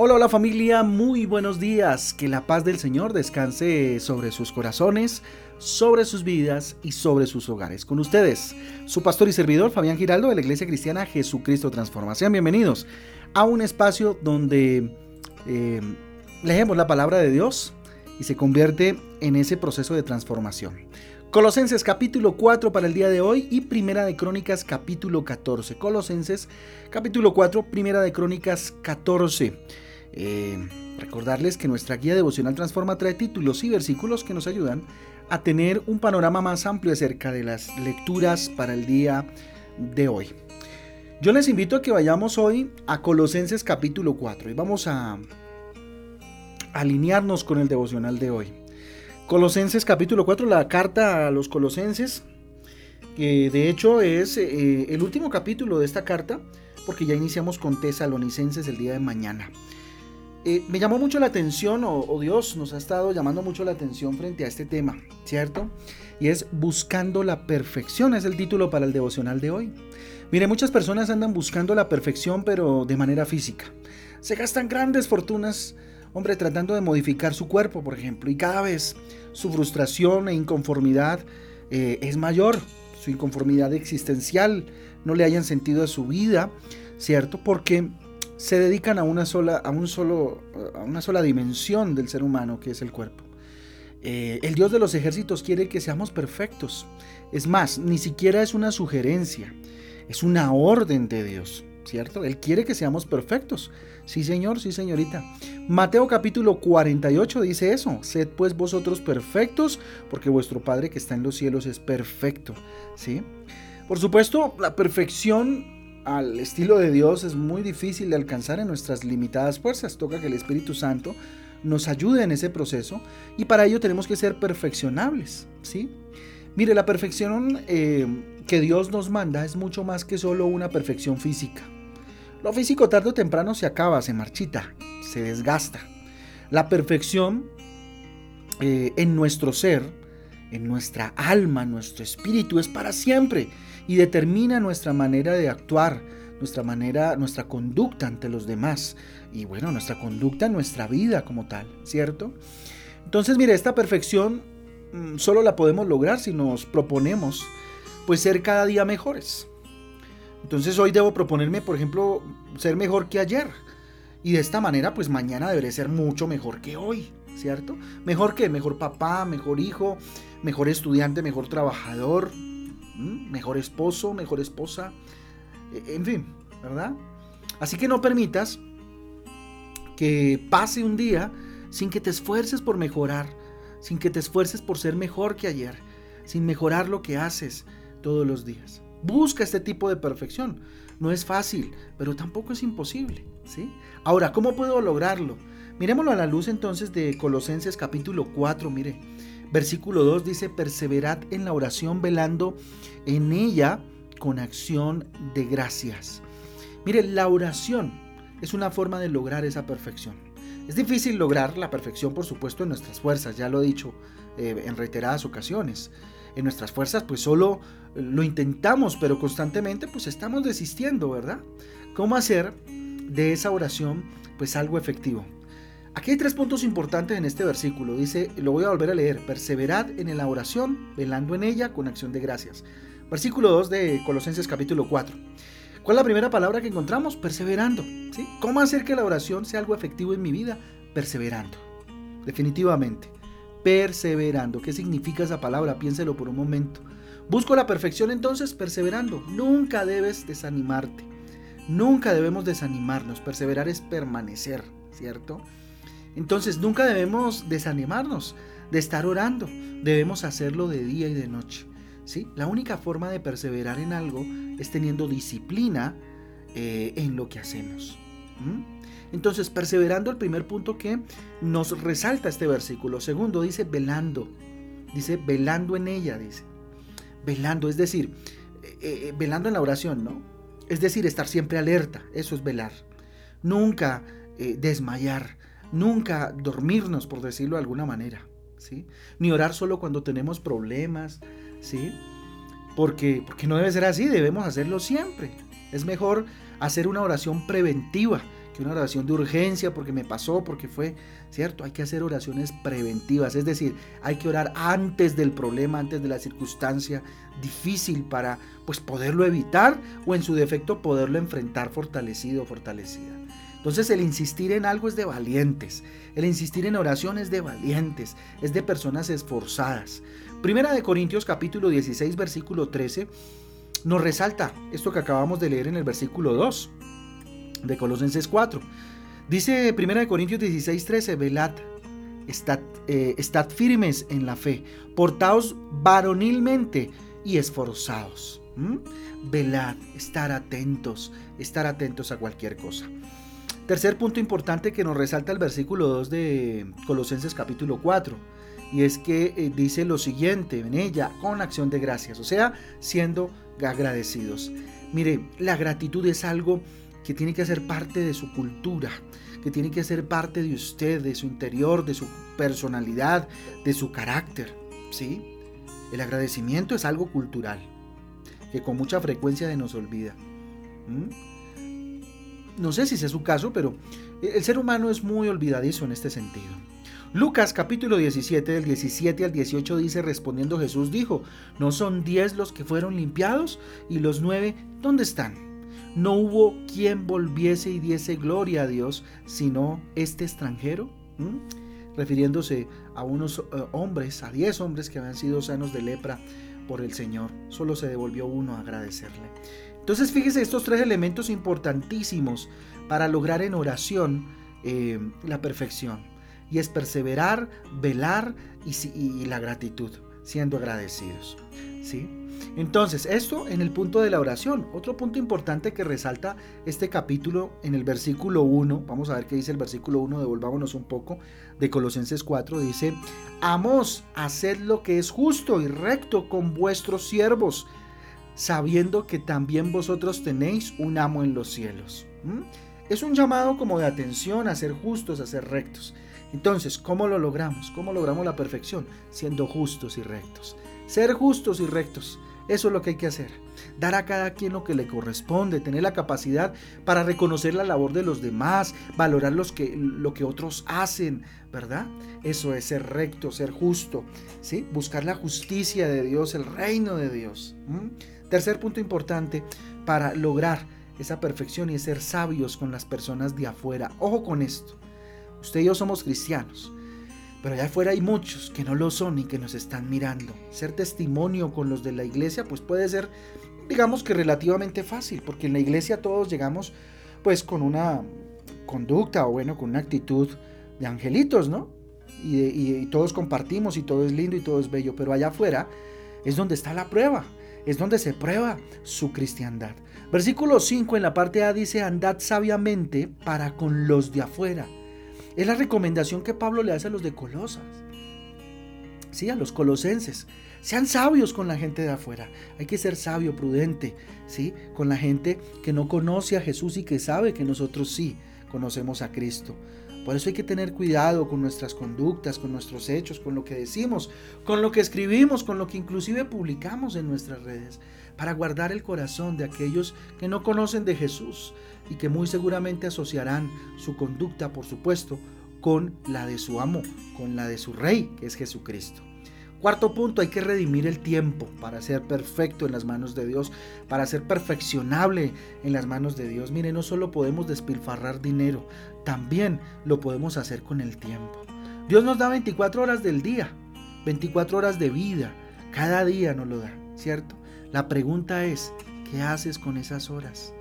Hola, hola familia, muy buenos días. Que la paz del Señor descanse sobre sus corazones, sobre sus vidas y sobre sus hogares. Con ustedes, su pastor y servidor Fabián Giraldo de la Iglesia Cristiana Jesucristo Transforma. Sean bienvenidos a un espacio donde eh, leemos la palabra de Dios y se convierte en ese proceso de transformación. Colosenses capítulo 4 para el día de hoy y Primera de Crónicas capítulo 14. Colosenses capítulo 4, Primera de Crónicas 14. Eh, recordarles que nuestra guía devocional Transforma trae títulos y versículos que nos ayudan a tener un panorama más amplio acerca de las lecturas para el día de hoy. Yo les invito a que vayamos hoy a Colosenses capítulo 4 y vamos a alinearnos con el devocional de hoy. Colosenses capítulo 4, la carta a los colosenses, que de hecho es eh, el último capítulo de esta carta, porque ya iniciamos con tesalonicenses el día de mañana. Eh, me llamó mucho la atención, o, Dios nos ha estado llamando mucho la atención frente a este tema, ¿cierto? Y es buscando la perfección, es el título para el devocional de hoy. Mire, muchas personas andan buscando la perfección, pero de manera física. Se gastan grandes fortunas, hombre, tratando de modificar su cuerpo, por ejemplo, y cada vez su frustración e inconformidad eh, es mayor, su inconformidad existencial, no le hayan sentido a su vida, ¿cierto? Porque se dedican a una sola, a un solo, a una sola dimensión del ser humano, que es el cuerpo. Eh, el Dios de los ejércitos quiere que seamos perfectos. Es más, ni siquiera es una sugerencia, es una orden de Dios, ¿cierto? Él quiere que seamos perfectos. Sí, señor, sí, señorita. Mateo capítulo 48 dice eso. Sed pues vosotros perfectos, porque vuestro Padre que está en los cielos es perfecto, ¿sí? Por supuesto, la perfección al estilo de Dios es muy difícil de alcanzar en nuestras limitadas fuerzas. Toca que el Espíritu Santo nos ayude en ese proceso y para ello tenemos que ser perfeccionables. ¿sí? Mire, la perfección eh, que Dios nos manda es mucho más que solo una perfección física. Lo físico tarde o temprano se acaba, se marchita, se desgasta. La perfección eh, en nuestro ser, en nuestra alma, en nuestro espíritu es para siempre y determina nuestra manera de actuar, nuestra manera, nuestra conducta ante los demás y bueno, nuestra conducta nuestra vida como tal, ¿cierto? Entonces, mire, esta perfección mm, solo la podemos lograr si nos proponemos pues ser cada día mejores. Entonces hoy debo proponerme, por ejemplo, ser mejor que ayer. Y de esta manera, pues mañana deberé ser mucho mejor que hoy, ¿cierto? Mejor que mejor papá, mejor hijo, mejor estudiante, mejor trabajador, mejor esposo, mejor esposa, e, en fin, ¿verdad? Así que no permitas que pase un día sin que te esfuerces por mejorar, sin que te esfuerces por ser mejor que ayer, sin mejorar lo que haces todos los días. Busca este tipo de perfección. No es fácil, pero tampoco es imposible, ¿sí? Ahora, ¿cómo puedo lograrlo? Miremoslo a la luz entonces de Colosenses capítulo 4, mire. Versículo 2 dice, perseverad en la oración velando en ella con acción de gracias. Mire, la oración es una forma de lograr esa perfección. Es difícil lograr la perfección, por supuesto, en nuestras fuerzas, ya lo he dicho eh, en reiteradas ocasiones. En nuestras fuerzas, pues solo lo intentamos, pero constantemente, pues estamos desistiendo, ¿verdad? ¿Cómo hacer de esa oración, pues algo efectivo? Aquí hay tres puntos importantes en este versículo. Dice, lo voy a volver a leer, perseverad en la oración, velando en ella con acción de gracias. Versículo 2 de Colosenses capítulo 4. ¿Cuál es la primera palabra que encontramos? Perseverando. ¿Cómo hacer que la oración sea algo efectivo en mi vida? Perseverando. Definitivamente. Perseverando. ¿Qué significa esa palabra? Piénselo por un momento. Busco la perfección entonces perseverando. Nunca debes desanimarte. Nunca debemos desanimarnos. Perseverar es permanecer, ¿cierto? Entonces nunca debemos desanimarnos de estar orando, debemos hacerlo de día y de noche. ¿sí? La única forma de perseverar en algo es teniendo disciplina eh, en lo que hacemos. Entonces, perseverando el primer punto que nos resalta este versículo. Segundo, dice velando. Dice velando en ella, dice. Velando, es decir, eh, eh, velando en la oración, ¿no? Es decir, estar siempre alerta, eso es velar. Nunca desmayar, nunca dormirnos, por decirlo de alguna manera, ¿sí? Ni orar solo cuando tenemos problemas, ¿sí? Porque, porque no debe ser así, debemos hacerlo siempre. Es mejor hacer una oración preventiva que una oración de urgencia porque me pasó, porque fue, ¿cierto? Hay que hacer oraciones preventivas, es decir, hay que orar antes del problema, antes de la circunstancia difícil para pues poderlo evitar o en su defecto poderlo enfrentar fortalecido fortalecida. Entonces el insistir en algo es de valientes, el insistir en oración es de valientes, es de personas esforzadas. Primera de Corintios capítulo 16 versículo 13 nos resalta esto que acabamos de leer en el versículo 2 de Colosenses 4. Dice 1 Corintios 16, 13, velad, estad, eh, estad firmes en la fe, portaos varonilmente y esforzados. Velad, estar atentos, estar atentos a cualquier cosa. Tercer punto importante que nos resalta el versículo 2 de Colosenses capítulo 4. Y es que eh, dice lo siguiente en ella, con acción de gracias, o sea, siendo agradecidos. Mire, la gratitud es algo que tiene que ser parte de su cultura, que tiene que ser parte de usted, de su interior, de su personalidad, de su carácter. ¿sí? El agradecimiento es algo cultural, que con mucha frecuencia se nos olvida. No sé si es su caso, pero el ser humano es muy olvidadizo en este sentido. Lucas capítulo 17 del 17 al 18 dice respondiendo Jesús dijo, ¿no son diez los que fueron limpiados? ¿Y los nueve dónde están? No hubo quien volviese y diese gloria a Dios, sino este extranjero. Refiriéndose a unos eh, hombres, a diez hombres que habían sido sanos de lepra por el Señor. Solo se devolvió uno a agradecerle. Entonces fíjese estos tres elementos importantísimos para lograr en oración eh, la perfección y es perseverar, velar y, la gratitud, siendo agradecidos. ¿sí? Entonces, esto en el punto de la oración. Otro punto importante que resalta este capítulo en el versículo 1, vamos a ver qué dice el versículo 1, devolvámonos un poco, de Colosenses 4, dice, Amos, haced lo que es justo y recto con vuestros siervos, sabiendo que también vosotros tenéis un amo en los cielos. Es un llamado como de atención a ser justos, a ser rectos. Entonces, ¿cómo lo logramos? ¿Cómo logramos la perfección? Siendo justos y rectos. Ser justos y rectos. Eso es lo que hay que hacer. Dar a cada quien lo que le corresponde, tener la capacidad para reconocer la labor de los demás, valorar que, lo que otros hacen, ¿verdad? Eso es ser recto, ser justo, ¿sí? Buscar la justicia de Dios, el reino de Dios. Tercer punto importante para lograr esa perfección y ser sabios con las personas de afuera. Ojo con esto. Usted y yo somos cristianos, pero allá afuera hay muchos que no lo son y que nos están mirando. Ser testimonio con los de la iglesia pues puede ser, digamos que relativamente fácil, porque en la iglesia todos llegamos pues con una conducta o bueno, con una actitud de angelitos, ¿no? Y, y todos compartimos y todo es lindo y todo es bello, pero allá afuera es donde está la prueba, es donde se prueba su cristiandad. Versículo 5 en la parte A dice, andad sabiamente para con los de afuera es la recomendación que Pablo le hace a los de Colosas. Sí, a los colosenses. Sean sabios con la gente de afuera. Hay que ser sabio, prudente, ¿sí? Con la gente que no conoce a Jesús y que sabe que nosotros sí conocemos a Cristo. Por eso hay que tener cuidado con nuestras conductas, con nuestros hechos, con lo que decimos, con lo que escribimos, con lo que inclusive publicamos en nuestras redes, para guardar el corazón de aquellos que no conocen de Jesús, y que muy seguramente asociarán su conducta, por supuesto, con la de su amo, con la de su rey, que es Jesucristo. Cuarto punto, hay que redimir el tiempo para ser perfecto en las manos de Dios, para ser perfeccionable en las manos de Dios. Mire, no solo podemos despilfarrar dinero, también lo podemos hacer con el tiempo. Dios nos da 24 horas del día, 24 horas de vida, cada día nos lo da, ¿cierto? La pregunta es, ¿qué haces con esas horas?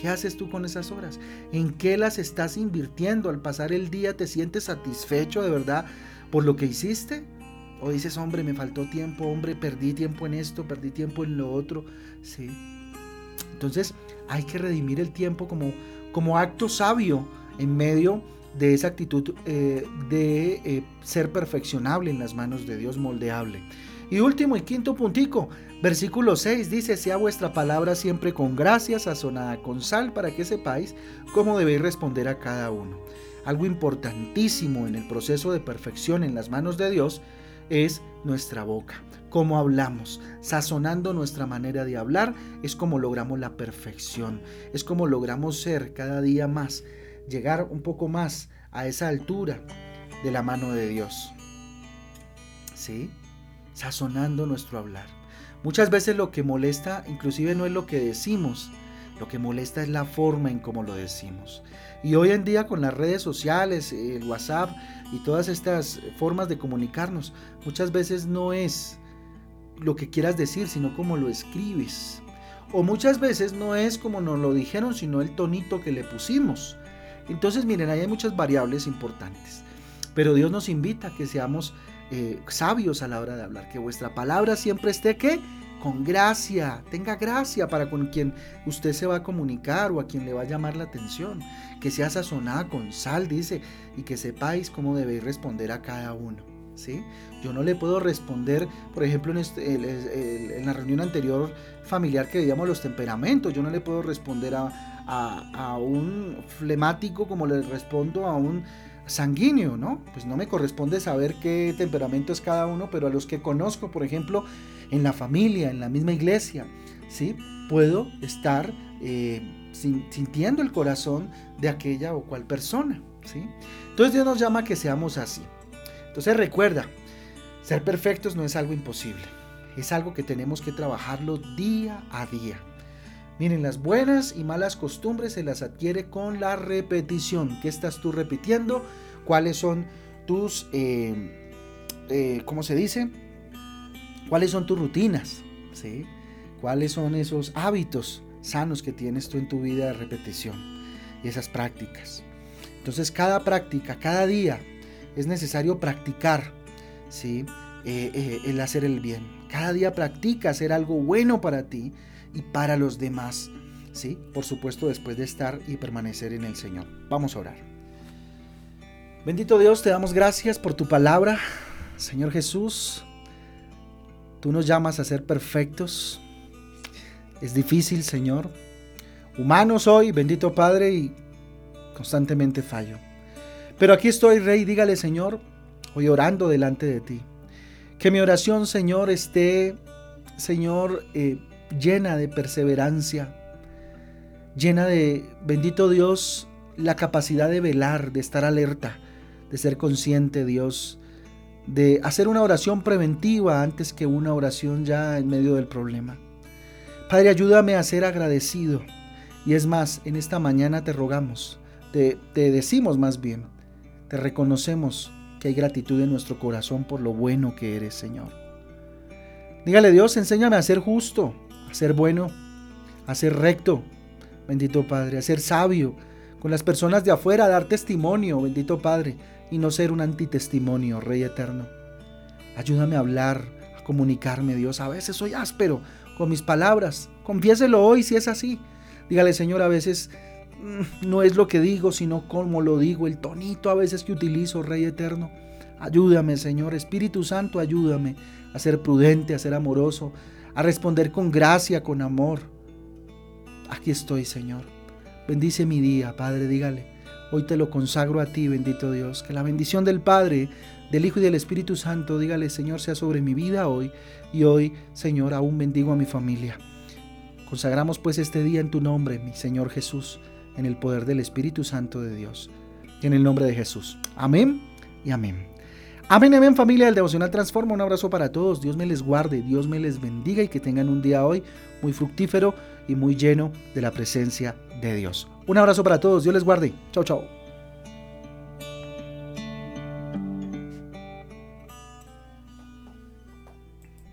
¿Qué haces tú con esas horas? ¿En qué las estás invirtiendo? Al pasar el día te sientes satisfecho de verdad por lo que hiciste? ¿O dices, hombre, me faltó tiempo, hombre, perdí tiempo en esto, perdí tiempo en lo otro? Sí. Entonces hay que redimir el tiempo como, como acto sabio en medio de esa actitud eh, de eh, ser perfeccionable en las manos de Dios, moldeable. Y último y quinto puntico, versículo 6 dice, sea vuestra palabra siempre con gracia, sazonada con sal, para que sepáis cómo debéis responder a cada uno. Algo importantísimo en el proceso de perfección en las manos de Dios es nuestra boca, cómo hablamos, sazonando nuestra manera de hablar, es como logramos la perfección, es como logramos ser cada día más llegar un poco más a esa altura de la mano de Dios. ¿Sí? Sazonando nuestro hablar. Muchas veces lo que molesta inclusive no es lo que decimos, lo que molesta es la forma en cómo lo decimos. Y hoy en día con las redes sociales, el WhatsApp y todas estas formas de comunicarnos, muchas veces no es lo que quieras decir, sino cómo lo escribes. O muchas veces no es como nos lo dijeron, sino el tonito que le pusimos. Entonces, miren, hay muchas variables importantes. Pero Dios nos invita a que seamos eh, sabios a la hora de hablar, que vuestra palabra siempre esté que con gracia, tenga gracia para con quien usted se va a comunicar o a quien le va a llamar la atención, que sea sazonada con sal, dice, y que sepáis cómo debéis responder a cada uno. ¿sí? Yo no le puedo responder, por ejemplo, en, este, en la reunión anterior familiar que veíamos los temperamentos, yo no le puedo responder a, a un flemático como le respondo a un sanguíneo, ¿no? Pues no me corresponde saber qué temperamento es cada uno, pero a los que conozco, por ejemplo, en la familia, en la misma iglesia, ¿sí? Puedo estar eh, sintiendo el corazón de aquella o cual persona, ¿sí? Entonces Dios nos llama a que seamos así. Entonces recuerda, ser perfectos no es algo imposible, es algo que tenemos que trabajarlo día a día. Miren, las buenas y malas costumbres se las adquiere con la repetición. ¿Qué estás tú repitiendo? ¿Cuáles son tus, eh, eh, ¿cómo se dice? ¿Cuáles son tus rutinas? ¿Sí? ¿Cuáles son esos hábitos sanos que tienes tú en tu vida de repetición y esas prácticas? Entonces, cada práctica, cada día, es necesario practicar, ¿sí? Eh, el hacer el bien. Cada día practica hacer algo bueno para ti y para los demás. ¿sí? Por supuesto, después de estar y permanecer en el Señor. Vamos a orar. Bendito Dios, te damos gracias por tu palabra. Señor Jesús, tú nos llamas a ser perfectos. Es difícil, Señor. Humano soy, bendito Padre, y constantemente fallo. Pero aquí estoy, Rey, dígale, Señor, hoy orando delante de ti. Que mi oración, Señor, esté, Señor, eh, llena de perseverancia, llena de, bendito Dios, la capacidad de velar, de estar alerta, de ser consciente, Dios, de hacer una oración preventiva antes que una oración ya en medio del problema. Padre, ayúdame a ser agradecido. Y es más, en esta mañana te rogamos, te, te decimos más bien, te reconocemos que hay gratitud en nuestro corazón por lo bueno que eres, Señor. Dígale Dios, enséñame a ser justo, a ser bueno, a ser recto, bendito Padre, a ser sabio, con las personas de afuera, a dar testimonio, bendito Padre, y no ser un antitestimonio, Rey eterno. Ayúdame a hablar, a comunicarme, Dios. A veces soy áspero con mis palabras. Confiéselo hoy si es así. Dígale, Señor, a veces mm, no es lo que digo, sino cómo lo digo, el tonito a veces que utilizo, Rey eterno. Ayúdame, Señor. Espíritu Santo, ayúdame a ser prudente, a ser amoroso, a responder con gracia, con amor. Aquí estoy, Señor. Bendice mi día, Padre, dígale. Hoy te lo consagro a ti, bendito Dios. Que la bendición del Padre, del Hijo y del Espíritu Santo, dígale, Señor, sea sobre mi vida hoy. Y hoy, Señor, aún bendigo a mi familia. Consagramos pues este día en tu nombre, mi Señor Jesús, en el poder del Espíritu Santo de Dios. Y en el nombre de Jesús. Amén y amén. Amén, amén familia del Devocional Transforma. Un abrazo para todos. Dios me les guarde, Dios me les bendiga y que tengan un día hoy muy fructífero y muy lleno de la presencia de Dios. Un abrazo para todos. Dios les guarde. Chao, chao.